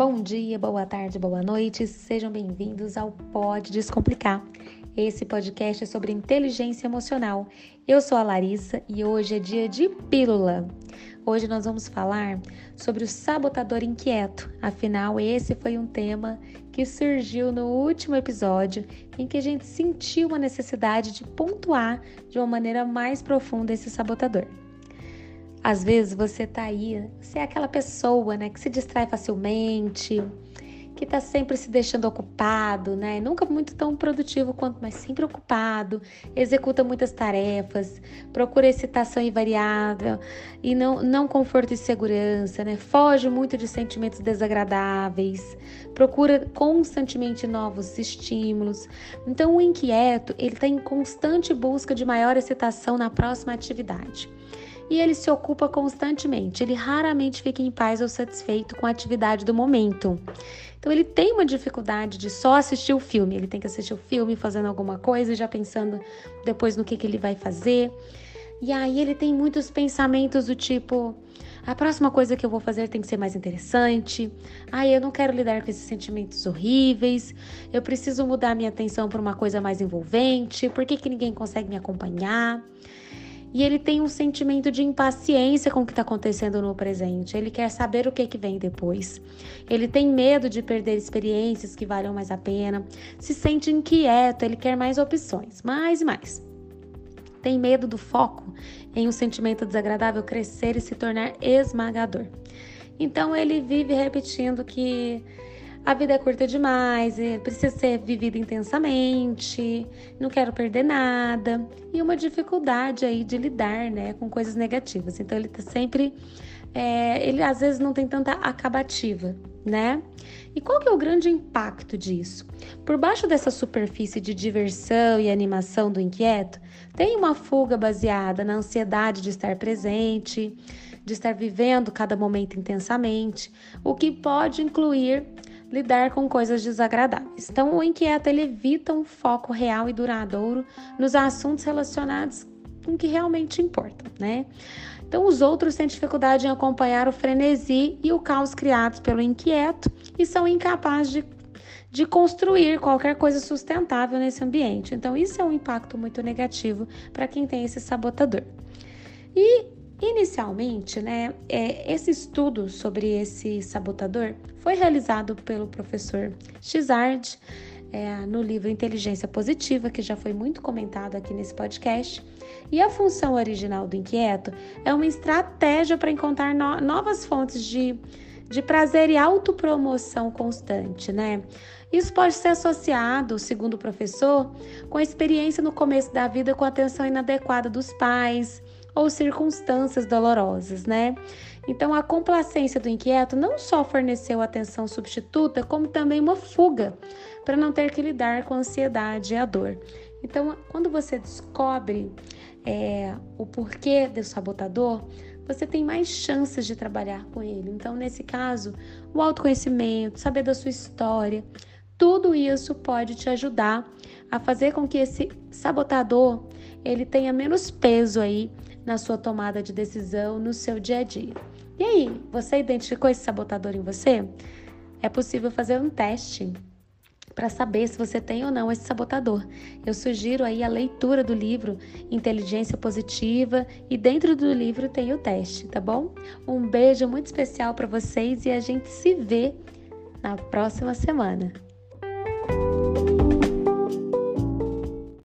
Bom dia, boa tarde, boa noite, sejam bem-vindos ao Pode Descomplicar. Esse podcast é sobre inteligência emocional. Eu sou a Larissa e hoje é dia de pílula. Hoje nós vamos falar sobre o sabotador inquieto. Afinal, esse foi um tema que surgiu no último episódio em que a gente sentiu uma necessidade de pontuar de uma maneira mais profunda esse sabotador. Às vezes você tá aí, você é aquela pessoa, né, que se distrai facilmente, que tá sempre se deixando ocupado, né? Nunca muito tão produtivo quanto, mas sempre ocupado, executa muitas tarefas, procura excitação invariável e não, não conforto e segurança, né? Foge muito de sentimentos desagradáveis, procura constantemente novos estímulos. Então, o inquieto, ele tá em constante busca de maior excitação na próxima atividade e ele se ocupa constantemente. Ele raramente fica em paz ou satisfeito com a atividade do momento. Então ele tem uma dificuldade de só assistir o filme. Ele tem que assistir o filme fazendo alguma coisa, já pensando depois no que, que ele vai fazer. E aí ele tem muitos pensamentos do tipo: a próxima coisa que eu vou fazer tem que ser mais interessante. Ah, eu não quero lidar com esses sentimentos horríveis. Eu preciso mudar minha atenção para uma coisa mais envolvente. Por que, que ninguém consegue me acompanhar? E ele tem um sentimento de impaciência com o que está acontecendo no presente. Ele quer saber o que, que vem depois. Ele tem medo de perder experiências que valham mais a pena, se sente inquieto, ele quer mais opções, mais e mais. Tem medo do foco em um sentimento desagradável crescer e se tornar esmagador. Então ele vive repetindo que a vida é curta demais, precisa ser vivida intensamente, não quero perder nada, e uma dificuldade aí de lidar, né, com coisas negativas. Então ele tá sempre, é, ele às vezes não tem tanta acabativa, né? E qual que é o grande impacto disso? Por baixo dessa superfície de diversão e animação do inquieto, tem uma fuga baseada na ansiedade de estar presente, de estar vivendo cada momento intensamente, o que pode incluir lidar com coisas desagradáveis. Então, o inquieto ele evita um foco real e duradouro nos assuntos relacionados com o que realmente importa, né? Então, os outros têm dificuldade em acompanhar o frenesi e o caos criados pelo inquieto e são incapazes de, de construir qualquer coisa sustentável nesse ambiente. Então, isso é um impacto muito negativo para quem tem esse sabotador. E Inicialmente, né, é, esse estudo sobre esse sabotador foi realizado pelo professor Xard é, no livro Inteligência Positiva, que já foi muito comentado aqui nesse podcast. E a função original do inquieto é uma estratégia para encontrar no, novas fontes de, de prazer e autopromoção constante, né? Isso pode ser associado, segundo o professor, com a experiência no começo da vida com a atenção inadequada dos pais, ou circunstâncias dolorosas, né? Então, a complacência do inquieto não só forneceu atenção substituta, como também uma fuga para não ter que lidar com a ansiedade e a dor. Então, quando você descobre é, o porquê do sabotador, você tem mais chances de trabalhar com ele. Então, nesse caso, o autoconhecimento, saber da sua história, tudo isso pode te ajudar a fazer com que esse sabotador ele tenha menos peso aí na sua tomada de decisão no seu dia a dia. E aí, você identificou esse sabotador em você? É possível fazer um teste para saber se você tem ou não esse sabotador. Eu sugiro aí a leitura do livro Inteligência Positiva e dentro do livro tem o teste, tá bom? Um beijo muito especial para vocês e a gente se vê na próxima semana.